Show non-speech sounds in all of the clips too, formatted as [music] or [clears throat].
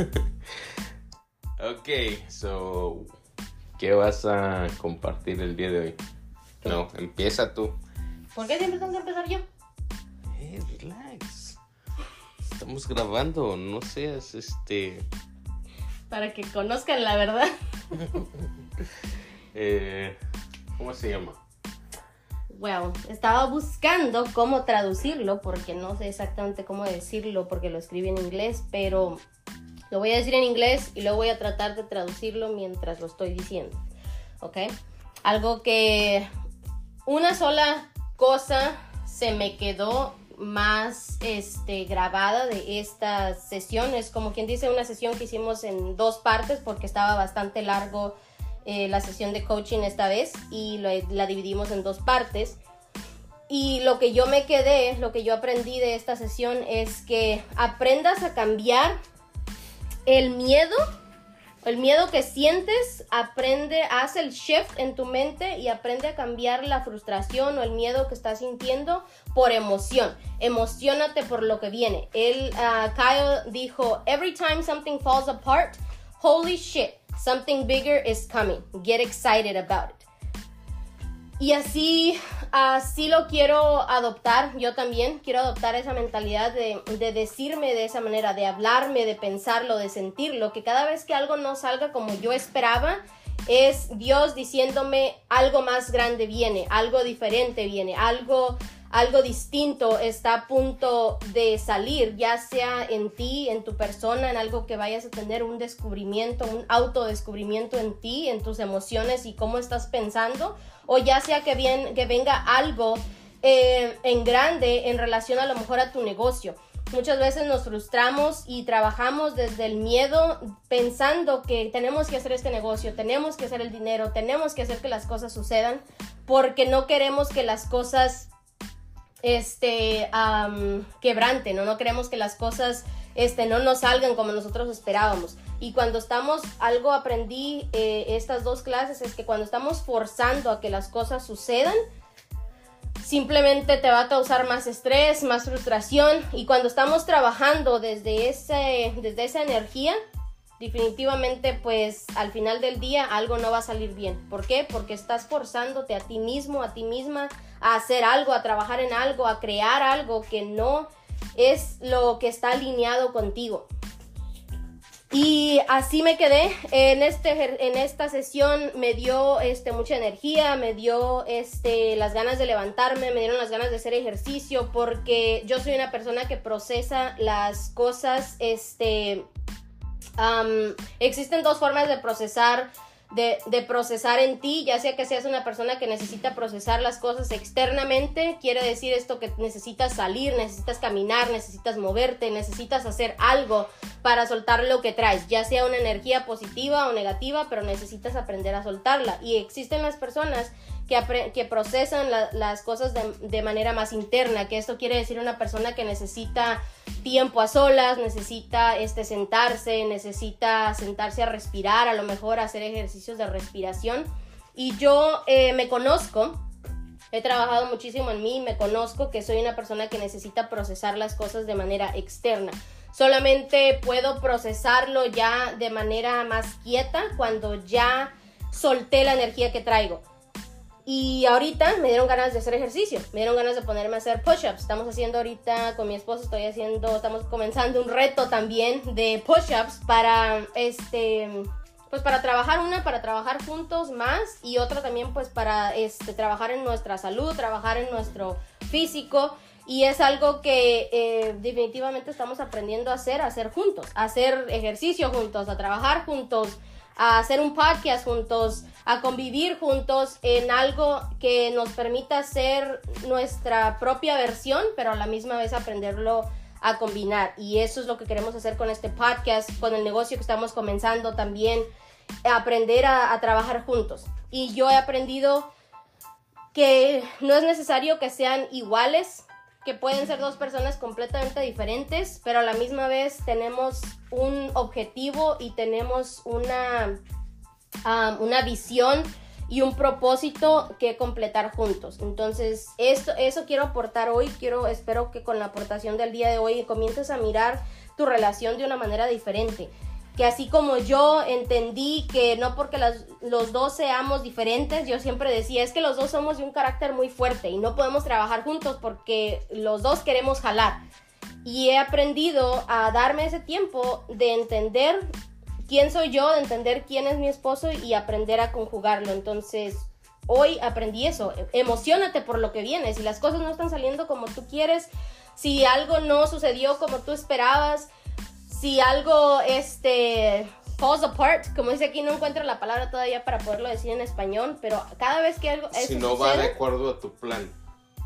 [laughs] ok, so, ¿qué vas a compartir el día de hoy? No, empieza tú. ¿Por qué siempre tengo que empezar yo? Eh, relax. Estamos grabando, no seas este. Para que conozcan la verdad. [laughs] eh, ¿Cómo se llama? Well, estaba buscando cómo traducirlo porque no sé exactamente cómo decirlo porque lo escribí en inglés, pero lo voy a decir en inglés y luego voy a tratar de traducirlo mientras lo estoy diciendo. ¿Ok? Algo que una sola cosa se me quedó más este, grabada de esta sesión. Es como quien dice una sesión que hicimos en dos partes porque estaba bastante largo eh, la sesión de coaching esta vez y la dividimos en dos partes. Y lo que yo me quedé, lo que yo aprendí de esta sesión es que aprendas a cambiar el miedo, el miedo que sientes, aprende, haz el shift en tu mente y aprende a cambiar la frustración o el miedo que estás sintiendo por emoción. Emocionate por lo que viene. Él, uh, Kyle dijo, every time something falls apart, holy shit, something bigger is coming. Get excited about it. Y así, así lo quiero adoptar, yo también quiero adoptar esa mentalidad de, de, decirme de esa manera, de hablarme, de pensarlo, de sentirlo, que cada vez que algo no salga como yo esperaba, es Dios diciéndome algo más grande viene, algo diferente viene, algo algo distinto está a punto de salir, ya sea en ti, en tu persona, en algo que vayas a tener un descubrimiento, un autodescubrimiento en ti, en tus emociones y cómo estás pensando, o ya sea que, bien, que venga algo eh, en grande en relación a lo mejor a tu negocio. Muchas veces nos frustramos y trabajamos desde el miedo pensando que tenemos que hacer este negocio, tenemos que hacer el dinero, tenemos que hacer que las cosas sucedan, porque no queremos que las cosas este, quebrante, ¿no? No queremos que las cosas este, no nos salgan como nosotros esperábamos. Y cuando estamos, algo aprendí eh, estas dos clases, es que cuando estamos forzando a que las cosas sucedan, simplemente te va a causar más estrés, más frustración. Y cuando estamos trabajando desde, ese, desde esa energía, definitivamente pues al final del día algo no va a salir bien. ¿Por qué? Porque estás forzándote a ti mismo, a ti misma, a hacer algo, a trabajar en algo, a crear algo que no es lo que está alineado contigo. Y así me quedé. En, este, en esta sesión me dio este, mucha energía, me dio este, las ganas de levantarme, me dieron las ganas de hacer ejercicio, porque yo soy una persona que procesa las cosas este, existen dos formas de procesar de, procesar en ti, ya sea que seas una persona que necesita procesar las cosas externamente, quiere decir esto que necesitas salir, necesitas caminar, necesitas moverte, necesitas hacer algo para soltar lo que traes, ya sea una energía positiva o negativa, pero necesitas aprender a soltarla. Y existen las personas que, procesan las cosas de, de manera más interna, que esto quiere decir una persona que necesita tiempo a solas, necesita este, sentarse, necesita sentarse a respirar, a lo mejor hacer ejercicios de respiración. Y yo eh, me conozco, he trabajado muchísimo en mí, me conozco que soy una persona que necesita procesar las cosas de manera externa. Solamente puedo procesarlo ya de manera más quieta cuando ya solté la energía que traigo. Y ahorita me dieron ganas de hacer ejercicio, me dieron ganas de ponerme a hacer push-ups. Estamos haciendo ahorita con mi esposo, estoy haciendo, estamos comenzando un reto también de push-ups para este pues para trabajar una, para trabajar juntos más y otra también pues para este, trabajar en nuestra salud, trabajar en nuestro físico y es algo que eh, definitivamente estamos aprendiendo a hacer, a hacer juntos, a hacer ejercicio juntos, a trabajar juntos, a hacer un podcast juntos, a convivir juntos en algo que nos permita ser nuestra propia versión, pero a la misma vez aprenderlo a combinar. Y eso es lo que queremos hacer con este podcast, con el negocio que estamos comenzando también, aprender a, a trabajar juntos. Y yo he aprendido que no es necesario que sean iguales, que pueden ser dos personas completamente diferentes, pero a la misma vez tenemos un objetivo y tenemos una, una visión y un propósito que completar juntos. Entonces, esto, eso quiero aportar hoy. Quiero, espero que con la aportación del día de hoy comiences a mirar tu relación de una manera diferente. Que así como yo entendí que no porque los dos seamos diferentes, yo siempre decía, es que los dos somos de un carácter muy fuerte y no podemos trabajar juntos porque los dos queremos jalar. Y he aprendido a darme ese tiempo de entender quién soy yo, de entender quién es mi esposo y aprender a conjugarlo. Entonces, hoy aprendí eso. Emocionate por lo que viene. Si las cosas no están saliendo como tú quieres, si algo no sucedió como tú esperabas, si algo este falls apart, como dice aquí, no encuentro la palabra todavía para poderlo decir en español, pero cada vez que algo... Si no va de acuerdo a tu plan.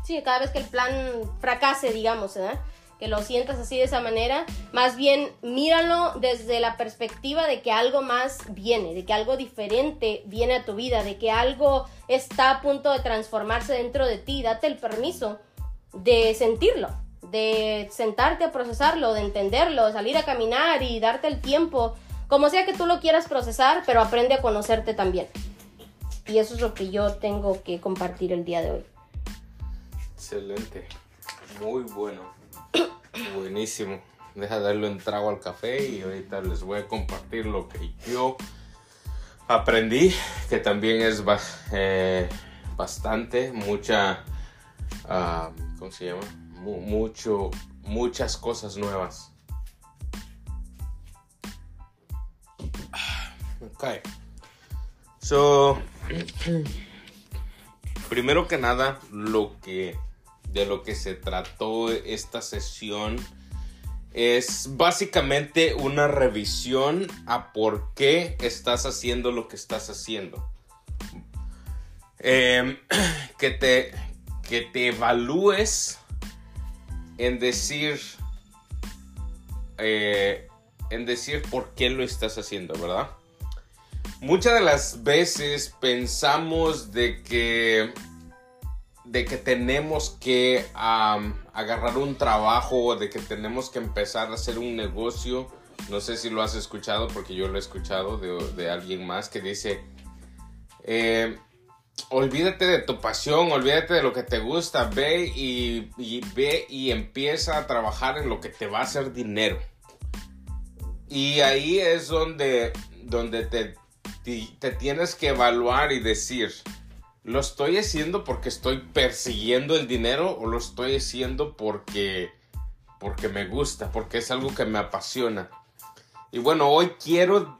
Sí, cada vez que el plan fracase, digamos, ¿eh? que lo sientas así de esa manera, más bien míralo desde la perspectiva de que algo más viene, de que algo diferente viene a tu vida, de que algo está a punto de transformarse dentro de ti, date el permiso de sentirlo de sentarte a procesarlo, de entenderlo, salir a caminar y darte el tiempo, como sea que tú lo quieras procesar, pero aprende a conocerte también. Y eso es lo que yo tengo que compartir el día de hoy. Excelente, muy bueno, [coughs] buenísimo. Deja darle un trago al café y ahorita les voy a compartir lo que yo aprendí, que también es eh, bastante, mucha, ah, ¿cómo se llama? Mucho, muchas cosas nuevas. Ok. So, [clears throat] primero que nada, lo que de lo que se trató esta sesión es básicamente una revisión a por qué estás haciendo lo que estás haciendo. Em, [clears throat] que, te, que te evalúes en decir, eh, en decir por qué lo estás haciendo, ¿verdad? Muchas de las veces pensamos de que, de que tenemos que agarrar un trabajo, de que tenemos que empezar a hacer un negocio. No sé si lo has escuchado porque yo lo he escuchado de, alguien más que dice, eh, olvídate de tu pasión, olvídate de lo que te gusta, ve y, ve y empieza a trabajar en lo que te va a hacer dinero. Y ahí es donde, donde te, te, tienes que evaluar y decir, ¿lo estoy haciendo porque estoy persiguiendo el dinero o lo estoy haciendo porque, porque me gusta, porque es algo que me apasiona? Y bueno, hoy quiero,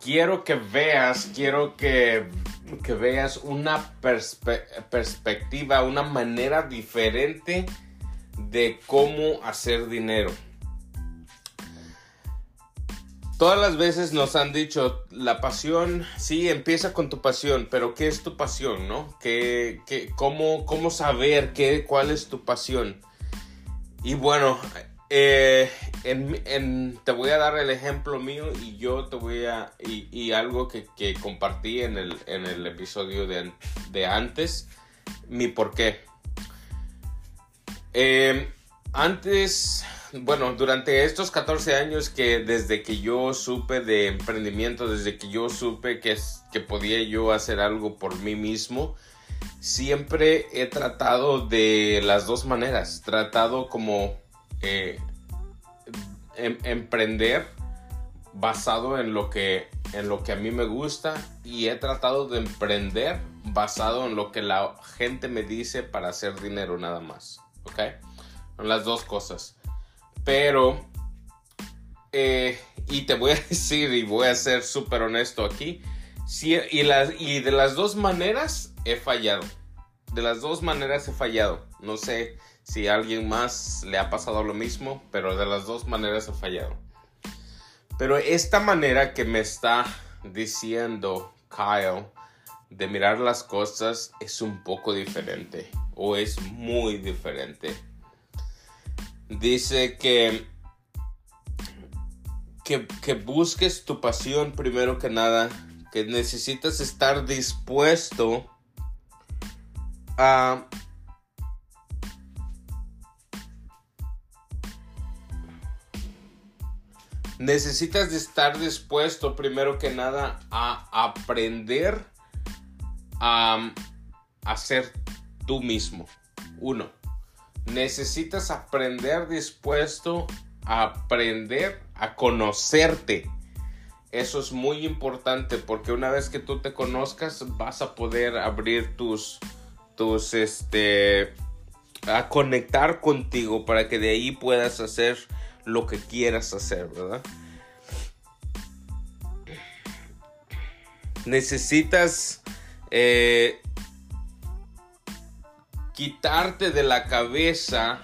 quiero que veas, quiero que que veas una perspectiva, una manera diferente de cómo hacer dinero. Todas las veces nos han dicho, la pasión, sí, empieza con tu pasión, pero ¿qué es tu pasión, no? ¿Qué, cómo, ¿Cómo saber qué, cuál es tu pasión? Y bueno, eh, te voy a dar el ejemplo mío y yo te voy a... y, algo que, compartí en el, episodio de, antes, mi por qué. Eh, antes, bueno, durante estos 14 años que desde que yo supe de emprendimiento, desde que yo supe que, que podía yo hacer algo por mí mismo, siempre he tratado de las dos maneras. Tratado como eh, em, emprender basado en lo, que, en lo que a mí me gusta y he tratado de emprender basado en lo que la gente me dice para hacer dinero nada más. ¿Ok? Son las dos cosas. Pero, eh, y te voy a [laughs] decir y voy a ser súper honesto aquí, y, y de las dos maneras he fallado. De las dos maneras he fallado. No sé si alguien más le ha pasado lo mismo, pero de las dos maneras he fallado. Pero esta manera que me está diciendo Kyle de mirar las cosas es un poco diferente o es muy diferente. Dice que, que busques tu pasión primero que nada, que necesitas estar dispuesto a necesitas de estar dispuesto primero que nada a aprender a, a ser tú mismo. Uno, necesitas aprender dispuesto a aprender a conocerte Eso es muy importante porque una vez que tú te conozcas vas a poder abrir tus, tus, este, a conectar contigo para que de ahí puedas hacer lo que quieras hacer, ¿verdad? Necesitas eh, quitarte de la cabeza,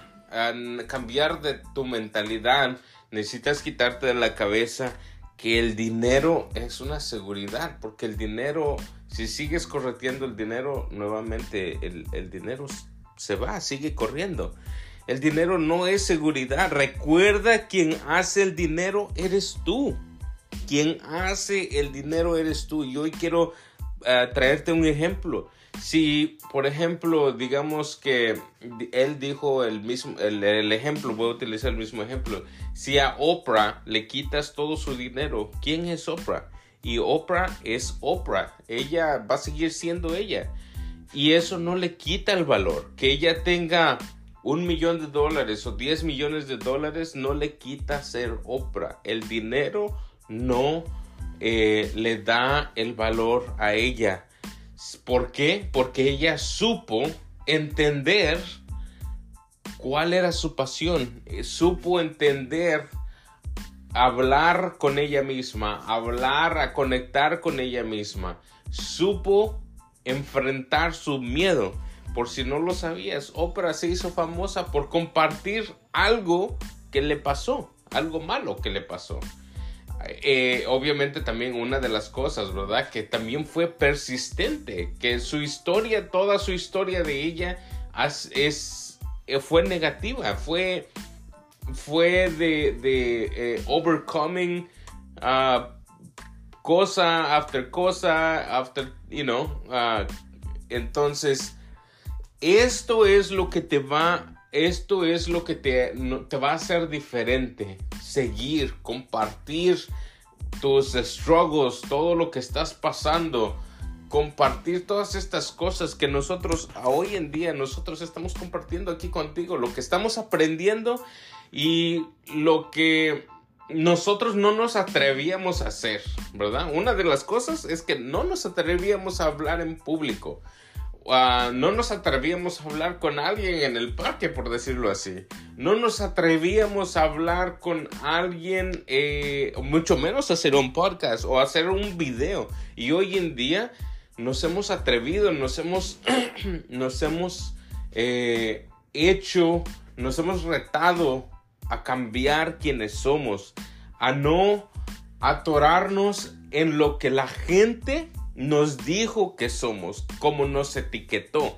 cambiar de tu mentalidad, necesitas quitarte de la cabeza que el dinero es una seguridad, porque el dinero, si sigues correteando el dinero, nuevamente el, el dinero se va, sigue corriendo. El dinero no es seguridad. Recuerda, quien hace el dinero eres tú. Quien hace el dinero eres tú. Y hoy quiero eh, traerte un ejemplo. Si, por ejemplo, digamos que él dijo el mismo, el, ejemplo, voy a utilizar el mismo ejemplo. Si a Oprah le quitas todo su dinero, ¿quién es Oprah? Y Oprah es Oprah. Ella va a seguir siendo ella. Y eso no le quita el valor. Que ella tenga un millón de dólares o 10 millones de dólares no le quita ser Oprah. El dinero no eh, le da el valor a ella. ¿Por qué? Porque ella supo entender cuál era su pasión. Eh, supo entender hablar con ella misma, hablar, a conectar con ella misma. Supo enfrentar su miedo. Por si no lo sabías, Oprah se hizo famosa por compartir algo que le pasó, algo malo que le pasó. Eh, obviamente también una de las cosas, ¿verdad? Que también fue persistente, que su historia, toda su historia de ella es, eh, fue negativa, fue, fue de, de eh, overcoming uh, cosa after cosa, after, you know, uh, entonces, esto es lo que te va, esto es lo que te, te va a hacer diferente, seguir, compartir tus struggles, todo lo que estás pasando, compartir todas estas cosas que nosotros hoy en día nosotros estamos compartiendo aquí contigo, lo que estamos aprendiendo y lo que nosotros no nos atrevíamos a hacer, ¿verdad? Una de las cosas es que no nos atrevíamos a hablar en público. Uh, no nos atrevíamos a hablar con alguien en el parque, por decirlo así. No nos atrevíamos a hablar con alguien, eh, mucho menos hacer un podcast o hacer un video. Y hoy en día nos hemos atrevido, nos hemos, [clears throat] nos hemos eh, hecho, nos hemos retado a cambiar quienes somos, a no atorarnos en lo que la gente nos dijo que somos, como nos etiquetó.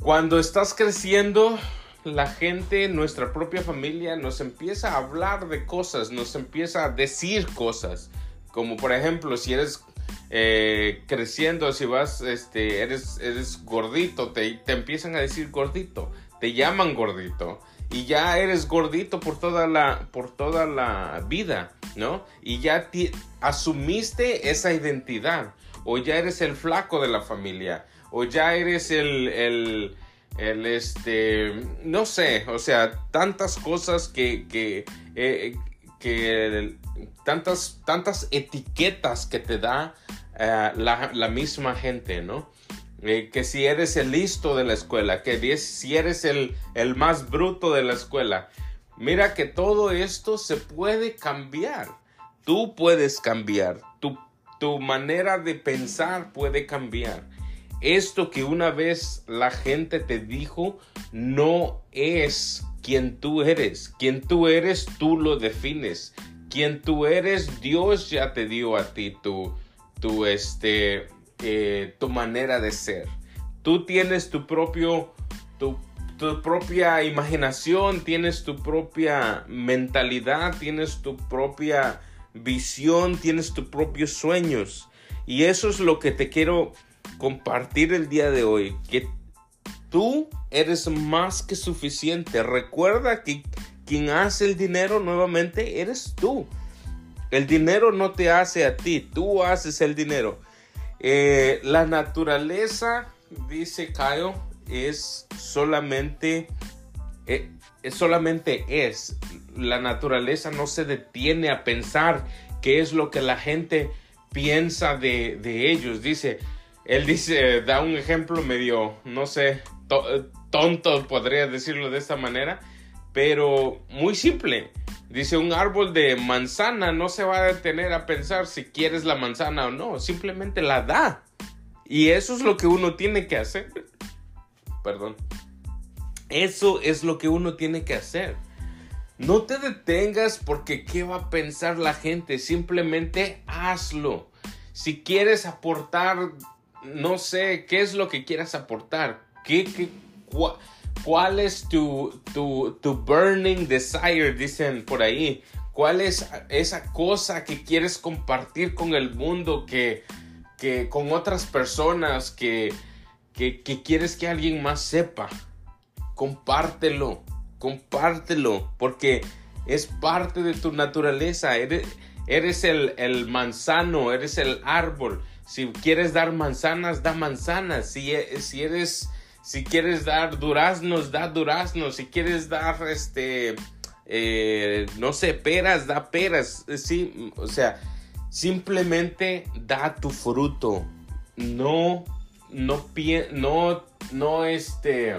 Cuando estás creciendo, la gente, nuestra propia familia, nos empieza a hablar de cosas, nos empieza a decir cosas. Como por ejemplo, si eres eh, creciendo, si vas, este, eres, eres gordito, te, te empiezan a decir gordito, te llaman gordito y ya eres gordito por toda la, por toda la vida, ¿no? Y ya asumiste esa identidad, o ya eres el flaco de la familia, o ya eres el, el, el este, no sé, o sea, tantas cosas que, que, eh, que tantas, tantas etiquetas que te da eh, la, la misma gente, ¿no? Eh, que si eres el listo de la escuela, que si eres el, el más bruto de la escuela. Mira que todo esto se puede cambiar. Tú puedes cambiar. Tu, tu manera de pensar puede cambiar. Esto que una vez la gente te dijo no es quien tú eres. Quien tú eres, tú lo defines. Quien tú eres, Dios ya te dio a ti tu, tu este, eh, tu manera de ser. Tú tienes tu propio, tu, tu propia imaginación, tienes tu propia mentalidad, tienes tu propia visión, tienes tus propios sueños. Y eso es lo que te quiero compartir el día de hoy, que tú eres más que suficiente. Recuerda que quien hace el dinero nuevamente eres tú. El dinero no te hace a ti, tú haces el dinero. Eh, la naturaleza, dice Kyle, es solamente, eh, solamente es. La naturaleza no se detiene a pensar qué es lo que la gente piensa de, ellos. Dice, él dice, da un ejemplo medio, no sé, tonto, podría decirlo de esta manera, pero muy simple. Dice, un árbol de manzana no se va a detener a pensar si quieres la manzana o no, simplemente la da. Y eso es lo que uno tiene que hacer. Perdón. Eso es lo que uno tiene que hacer. No te detengas porque qué va a pensar la gente, simplemente hazlo. Si quieres aportar, no sé, qué es lo que quieras aportar, qué, qué cuál es tu, tu, tu burning desire, dicen por ahí. ¿Cuál es esa cosa que quieres compartir con el mundo, que, que con otras personas, que, que, que quieres que alguien más sepa? Compártelo compártelo, porque es parte de tu naturaleza. Eres, eres el, el, manzano, eres el árbol. Si quieres dar manzanas, da manzanas. Si, si eres, si quieres dar duraznos, da duraznos. Si quieres dar, este, eh, no sé, peras, da peras. Sí, o sea, simplemente da tu fruto. No, no, no, no, este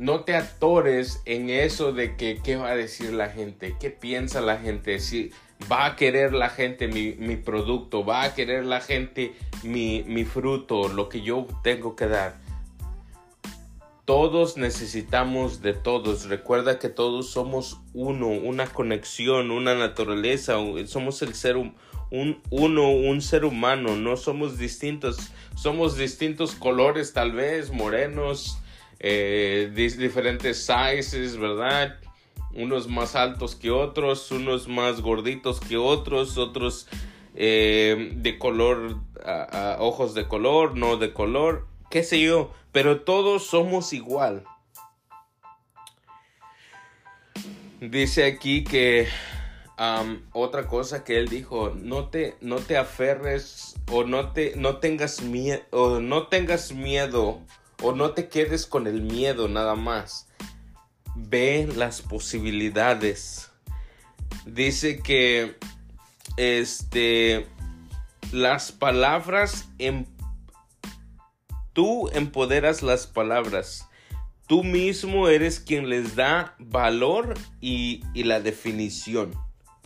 no te atores en eso de que qué va a decir la gente, qué piensa la gente, si va a querer la gente mi, producto, va a querer la gente mi, mi fruto, lo que yo tengo que dar. Todos necesitamos de todos. Recuerda que todos somos uno, una conexión, una naturaleza. Somos el ser un, uno, un ser humano. No somos distintos. Somos distintos colores, tal vez, morenos, eh, diferentes sizes, ¿verdad? Unos más altos que otros, unos más gorditos que otros, otros eh, de color, ojos de color, no de color, qué sé yo, pero todos somos igual. Dice aquí que otra cosa que él dijo, no te, no te aferres o no te, no tengas miedo, o no tengas miedo o no te quedes con el miedo nada más. Ve las posibilidades. Dice que este las palabras em, tú empoderas las palabras. Tú mismo eres quien les da valor y, la definición.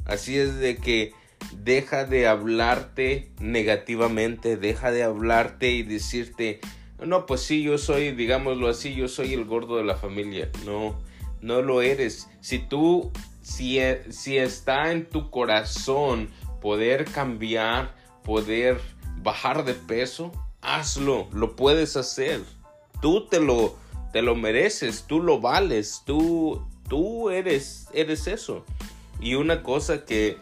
Así es de que deja de hablarte negativamente, deja de hablarte y decirte, no, pues sí, yo soy, digámoslo así, yo soy el gordo de la familia. No, no lo eres. Si tú, si, si está en tu corazón poder cambiar, poder bajar de peso, hazlo, lo puedes hacer. Tú te lo, te lo mereces, tú lo vales, tú, tú eres, eres eso. Y una cosa que,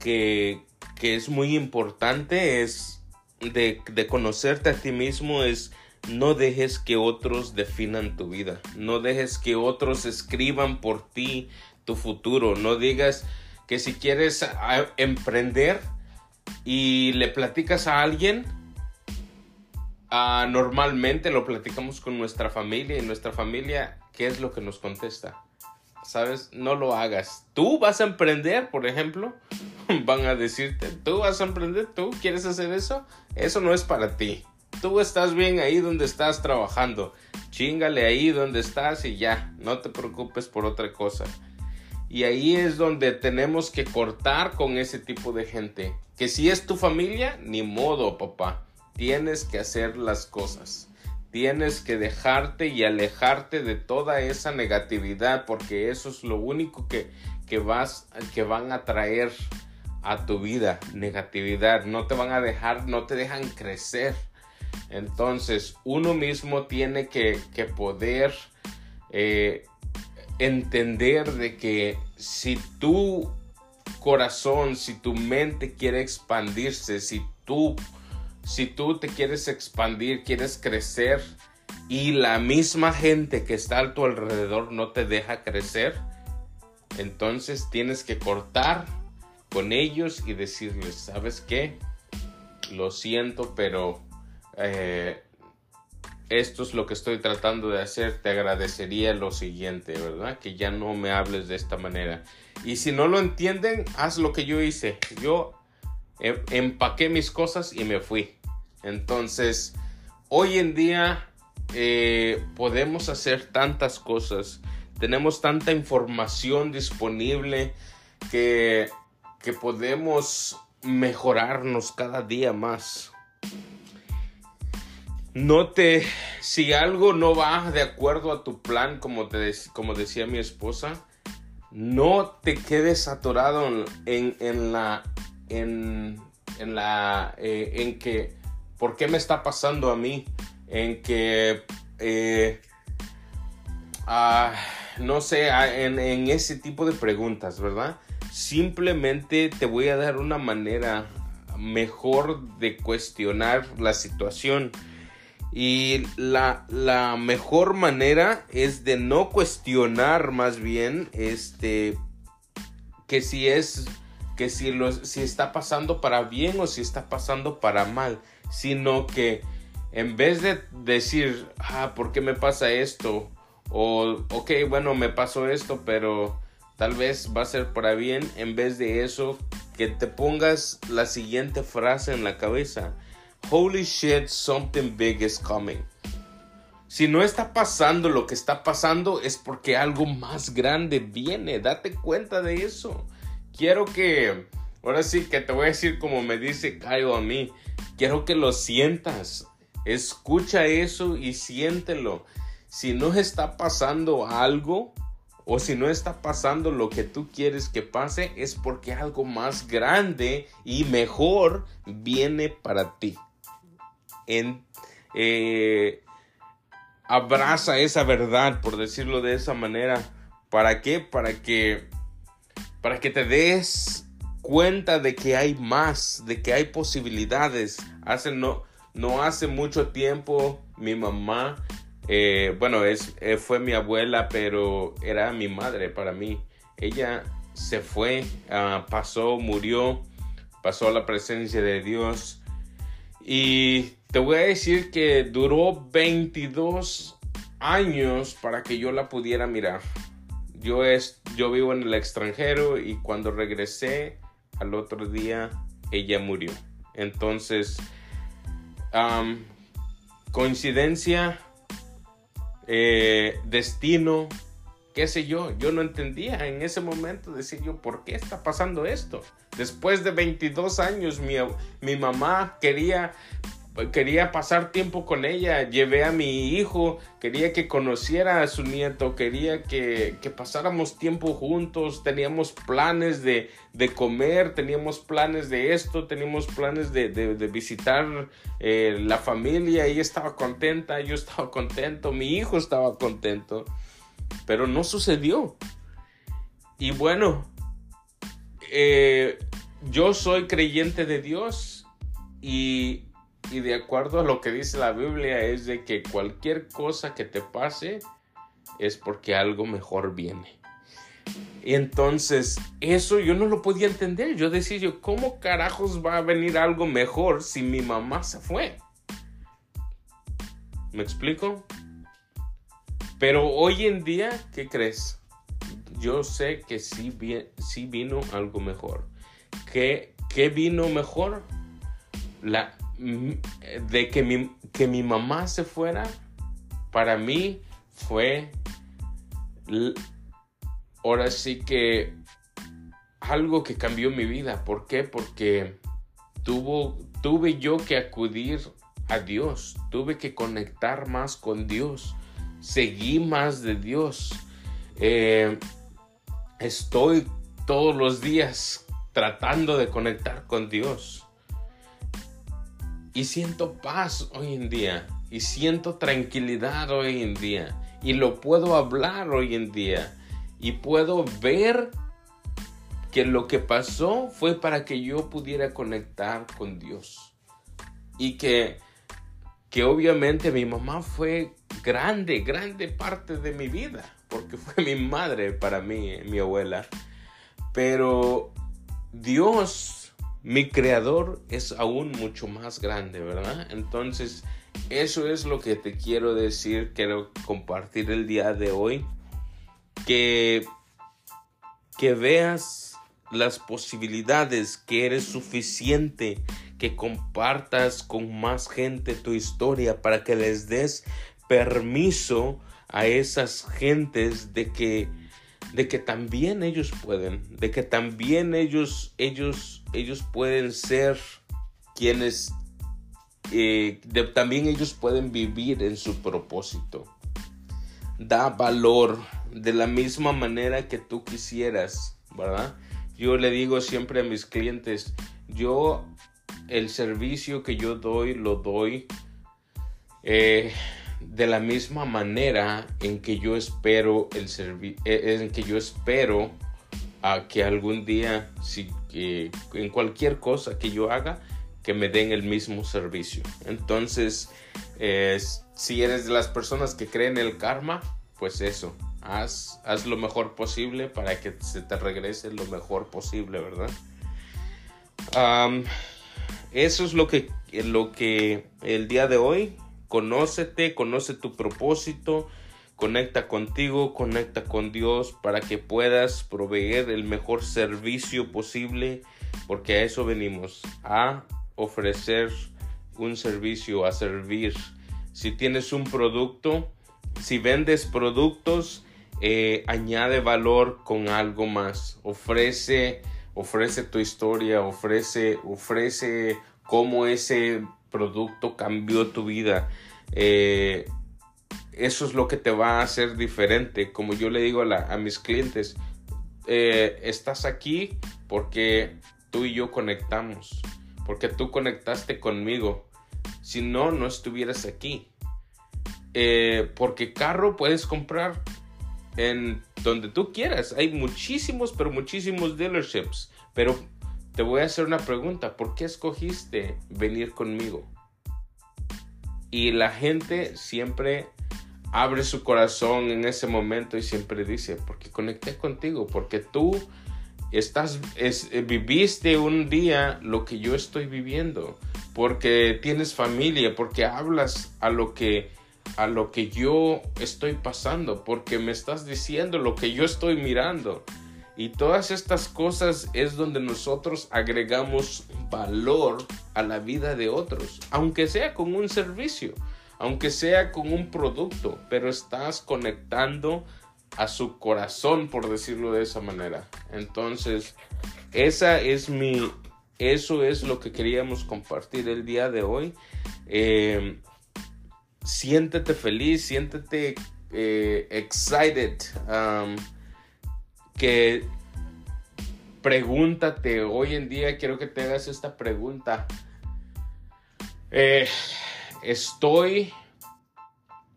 que, que es muy importante es de, conocerte a ti mismo es no dejes que otros definan tu vida. No dejes que otros escriban por ti tu futuro. No digas que si quieres emprender y le platicas a alguien, ah, normalmente lo platicamos con nuestra familia y nuestra familia, ¿qué es lo que nos contesta? ¿Sabes? No lo hagas. Tú vas a emprender, por ejemplo. [laughs] Van a decirte, tú vas a emprender, tú quieres hacer eso. Eso no es para ti. Tú estás bien ahí donde estás trabajando. Chingale ahí donde estás y ya. No te preocupes por otra cosa. Y ahí es donde tenemos que cortar con ese tipo de gente. Que si es tu familia, ni modo, papá. Tienes que hacer las cosas. Tienes que dejarte y alejarte de toda esa negatividad porque eso es lo único que, que, vas, que van a traer a tu vida, negatividad. No te van a dejar, no te dejan crecer. Entonces uno mismo tiene que, que poder eh, entender de que si tu corazón, si tu mente quiere expandirse, si tú si tú te quieres expandir, quieres crecer y la misma gente que está a tu alrededor no te deja crecer, entonces tienes que cortar con ellos y decirles, ¿sabes qué? Lo siento, pero eh, esto es lo que estoy tratando de hacer, te agradecería lo siguiente, ¿verdad? Que ya no me hables de esta manera. Y si no lo entienden, haz lo que yo hice. Yo empaqué mis cosas y me fui. Entonces, hoy en día eh, podemos hacer tantas cosas. Tenemos tanta información disponible que, que podemos mejorarnos cada día más no te, si algo no va de acuerdo a tu plan, como, te, como decía mi esposa, no te quedes atorado en, en la, en, en la, eh, en que, ¿por qué me está pasando a mí? En que, eh, ah, no sé, ah, en, en ese tipo de preguntas, ¿verdad? Simplemente te voy a dar una manera mejor de cuestionar la situación y la, mejor manera es de no cuestionar más bien este que si es que si, lo, si está pasando para bien o si está pasando para mal, sino que en vez de decir, ah, ¿por qué me pasa esto? O, ok, bueno, me pasó esto, pero tal vez va a ser para bien, en vez de eso, que te pongas la siguiente frase en la cabeza holy shit, something big is coming. Si no está pasando lo que está pasando es porque algo más grande viene. Date cuenta de eso. Quiero que, ahora sí que te voy a decir como me dice Caio a mí. Quiero que lo sientas. Escucha eso y siéntelo. Si no está pasando algo o si no está pasando lo que tú quieres que pase es porque algo más grande y mejor viene para ti en, eh, abraza esa verdad, por decirlo de esa manera. ¿Para qué? Para que, para que te des cuenta de que hay más, de que hay posibilidades. Hace no, no hace mucho tiempo mi mamá, eh, bueno, es, eh, fue mi abuela, pero era mi madre para mí. Ella se fue, ah, pasó, murió, pasó a la presencia de Dios. Y te voy a decir que duró 22 años para que yo la pudiera mirar. Yo, es, yo vivo en el extranjero y cuando regresé al otro día ella murió. Entonces, coincidencia, eh, destino, qué sé yo, yo no entendía en ese momento, decir yo, ¿por qué está pasando esto? Después de 22 años mi, mi mamá quería quería pasar tiempo con ella, llevé a mi hijo, quería que conociera a su nieto, quería que, pasáramos tiempo juntos, teníamos planes de, comer, teníamos planes de esto, teníamos planes de, visitar eh, la familia, ella estaba contenta, yo estaba contento, mi hijo estaba contento, pero no sucedió. Y bueno, eh, yo soy creyente de Dios y y de acuerdo a lo que dice la Biblia es de que cualquier cosa que te pase es porque algo mejor viene. Entonces, eso yo no lo podía entender. Yo decía yo, ¿cómo carajos va a venir algo mejor si mi mamá se fue? ¿Me explico? Pero hoy en día, ¿qué crees? Yo sé que sí, sí vino algo mejor. ¿Qué, ¿Qué vino mejor? La, de que mi, que mi mamá se fuera, para mí fue ahora sí que algo que cambió mi vida. ¿Por qué? Porque tuvo, tuve yo que acudir a Dios, tuve que conectar más con Dios, seguí más de Dios. Eh, estoy todos los días tratando de conectar con Dios. Y siento paz hoy en día. Y siento tranquilidad hoy en día. Y lo puedo hablar hoy en día. Y puedo ver que lo que pasó fue para que yo pudiera conectar con Dios. Y que, que obviamente mi mamá fue grande, grande parte de mi vida. Porque fue mi madre para mí, mi abuela. Pero Dios mi creador es aún mucho más grande, ¿verdad? Entonces, eso es lo que te quiero decir, quiero compartir el día de hoy. Que, que veas las posibilidades, que eres suficiente, que compartas con más gente tu historia para que les des permiso a esas gentes de que de que también ellos pueden, de que también ellos ellos ellos pueden ser quienes eh, también ellos pueden vivir en su propósito. Da valor de la misma manera que tú quisieras, ¿verdad? Yo le digo siempre a mis clientes, yo el servicio que yo doy lo doy eh, de la misma manera en que yo espero el eh, en que yo espero a que algún día si en cualquier cosa que yo haga que me den el mismo servicio. Entonces, si eres de las personas que creen en el karma, pues eso, haz, haz lo mejor posible para que se te regrese lo mejor posible, ¿verdad? eso es lo que, lo que el día de hoy, conócete, conoce tu propósito, conecta contigo, conecta con Dios para que puedas proveer el mejor servicio posible, porque a eso venimos, a ofrecer un servicio, a servir. Si tienes un producto, si vendes productos, eh, añade valor con algo más. Ofrece, ofrece tu historia, ofrece, ofrece cómo ese producto cambió tu vida. Eh, eso es lo que te va a hacer diferente. Como yo le digo a, mis clientes, eh, estás aquí porque tú y yo conectamos porque tú conectaste conmigo. Si no, no estuvieras aquí. Eh, porque carro puedes comprar en donde tú quieras. Hay muchísimos, pero muchísimos dealerships. Pero te voy a hacer una pregunta. ¿Por qué escogiste venir conmigo? Y la gente siempre abre su corazón en ese momento y siempre dice, porque conecté contigo, porque tú estás, es, eh, viviste un día lo que yo estoy viviendo, porque tienes familia, porque hablas a lo que a lo que yo estoy pasando, porque me estás diciendo lo que yo estoy mirando. Y todas estas cosas es donde nosotros agregamos valor a la vida de otros, aunque sea con un servicio, aunque sea con un producto, pero estás conectando a su corazón, por decirlo de esa manera. Entonces, esa es mi, eso es lo que queríamos compartir el día de hoy. Eh, siéntete feliz, siéntete eh, excited. Um, que pregúntate, hoy en día quiero que te hagas esta pregunta. Eh, estoy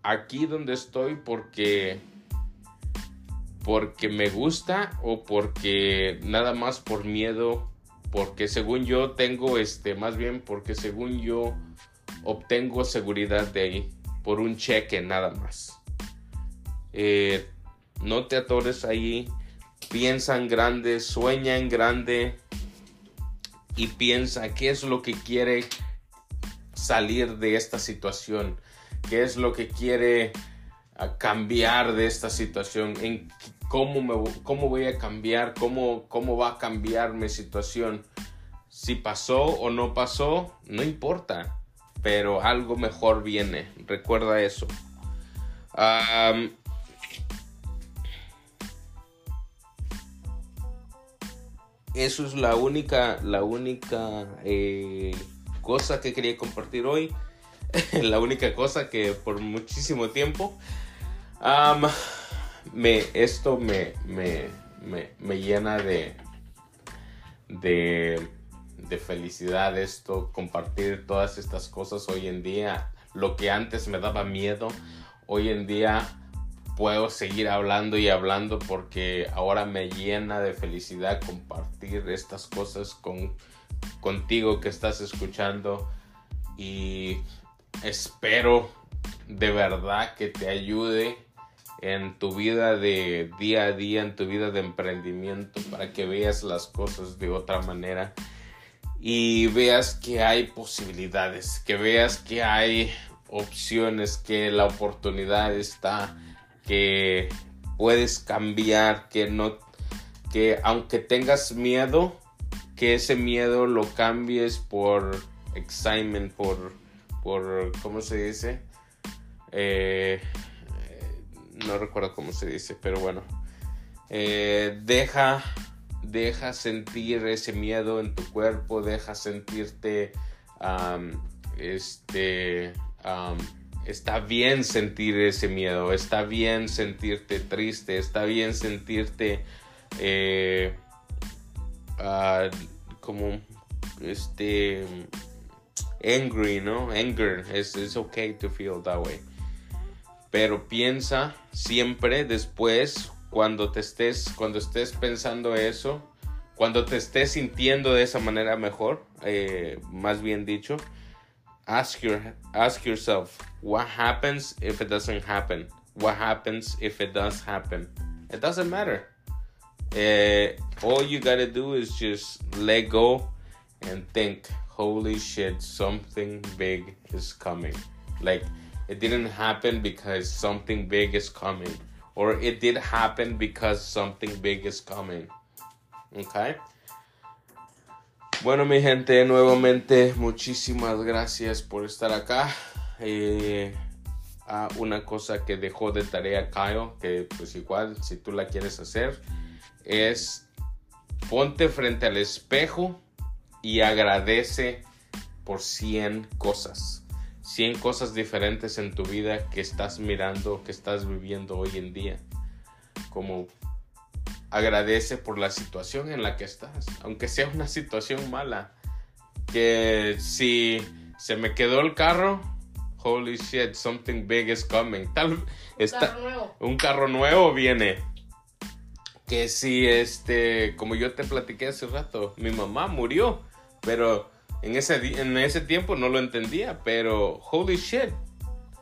aquí donde estoy porque porque me gusta o porque nada más por miedo, porque según yo tengo este, más bien porque según yo obtengo seguridad de ahí por un cheque nada más. Eh, no te atores ahí, piensa en grande, sueña en grande y piensa qué es lo que quiere salir de esta situación, qué es lo que quiere ah, cambiar de esta situación, en cómo, cómo voy a cambiar, cómo, cómo va a cambiar mi situación. Si pasó o no pasó, no importa, pero algo mejor viene. Recuerda eso. Eso es la única, la única eh, cosa que quería compartir hoy. [laughs] la única cosa que por muchísimo tiempo me, esto me, me, llena de, de, de, felicidad, esto, compartir todas estas cosas hoy en día. Lo que antes me daba miedo, hoy en día puedo seguir hablando y hablando porque ahora me llena de felicidad compartir estas cosas con, contigo que estás escuchando y espero de verdad que te ayude en tu vida de día a día, en tu vida de emprendimiento, para que veas las cosas de otra manera y veas que hay posibilidades, que veas que hay opciones, que la oportunidad está, que puedes cambiar, que no, que aunque tengas miedo, que ese miedo lo cambies por excitement, por, por, ¿cómo se dice? Eh, no recuerdo cómo se dice, pero bueno. Eh, deja, deja sentir ese miedo en tu cuerpo, deja sentirte, este, está bien sentir ese miedo, está bien sentirte triste, está bien sentirte eh, ah, como, este, angry, ¿no? Anger, it's, okay to feel that way. Pero piensa siempre después, cuando te estés, cuando estés pensando eso, cuando te estés sintiendo de esa manera mejor, eh, más bien dicho, ask, your, ask yourself, what happens if it doesn't happen? What happens if it does happen? It doesn't matter. Uh, all you gotta do is just let go and think, holy shit, something big is coming. Like, it didn't happen because something big is coming. Or it did happen because something big is coming. Okay? Bueno, mi gente, nuevamente muchísimas gracias por estar acá. Eh, a una cosa que dejó de tarea Kyle, que pues igual si tú la quieres hacer, es ponte frente al espejo y agradece por 100 cosas. 100 cosas diferentes en tu vida que estás mirando, que estás viviendo hoy en día. Como agradece por la situación en la que estás, aunque sea una situación mala. Que si se me quedó el carro, holy shit, something big is coming. Tal, un, carro nuevo. un carro nuevo viene. Que si este, como yo te platiqué hace rato, mi mamá murió, pero en ese, en ese tiempo no lo entendía, pero holy shit,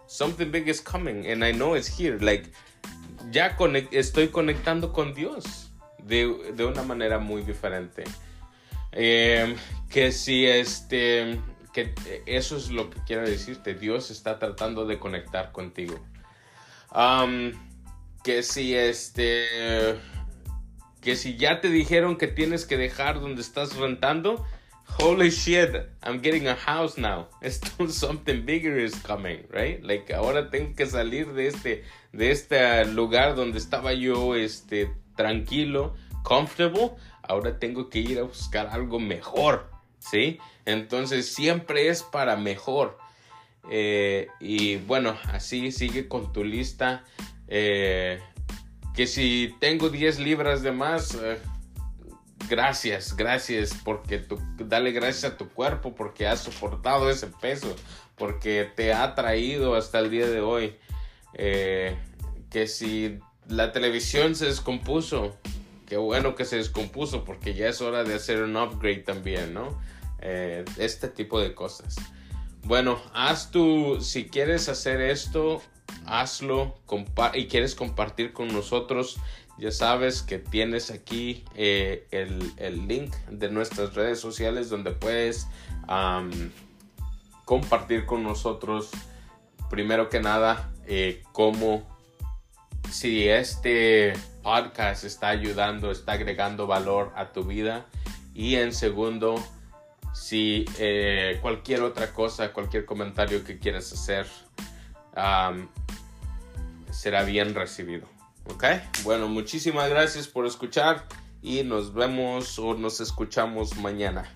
something big is coming and I know it's here. Like, ya estoy conectando con Dios de, una manera muy diferente. Em, que si este, que eso es lo que quiero decirte, Dios está tratando de conectar contigo. que si este, que si ya te dijeron que tienes que dejar donde estás rentando, holy shit, I'm getting a house now. [laughs] Esto, something bigger is coming, right? Like ahora tengo que salir de este, de este lugar donde estaba yo, este, tranquilo, comfortable. Ahora tengo que ir a buscar algo mejor, ¿sí? Entonces siempre es para mejor. Eh, y bueno, así sigue con tu lista. Eh, que si tengo 10 libras de más, eh, gracias, gracias, porque dale gracias a tu cuerpo porque has soportado ese peso, porque te ha traído hasta el día de hoy. Eh, que si la televisión se descompuso, qué bueno que se descompuso porque ya es hora de hacer un upgrade también, ¿no? Eh, este tipo de cosas. Bueno, haz tú, si quieres hacer esto, hazlo y quieres compartir con nosotros ya sabes que tienes aquí eh, el, link de nuestras redes sociales donde puedes compartir con nosotros, primero que nada, eh, cómo si este podcast está ayudando, está agregando valor a tu vida. Y en segundo, si eh, cualquier otra cosa, cualquier comentario que quieras hacer, será bien recibido. Ok, bueno, muchísimas gracias por escuchar y nos vemos o nos escuchamos mañana.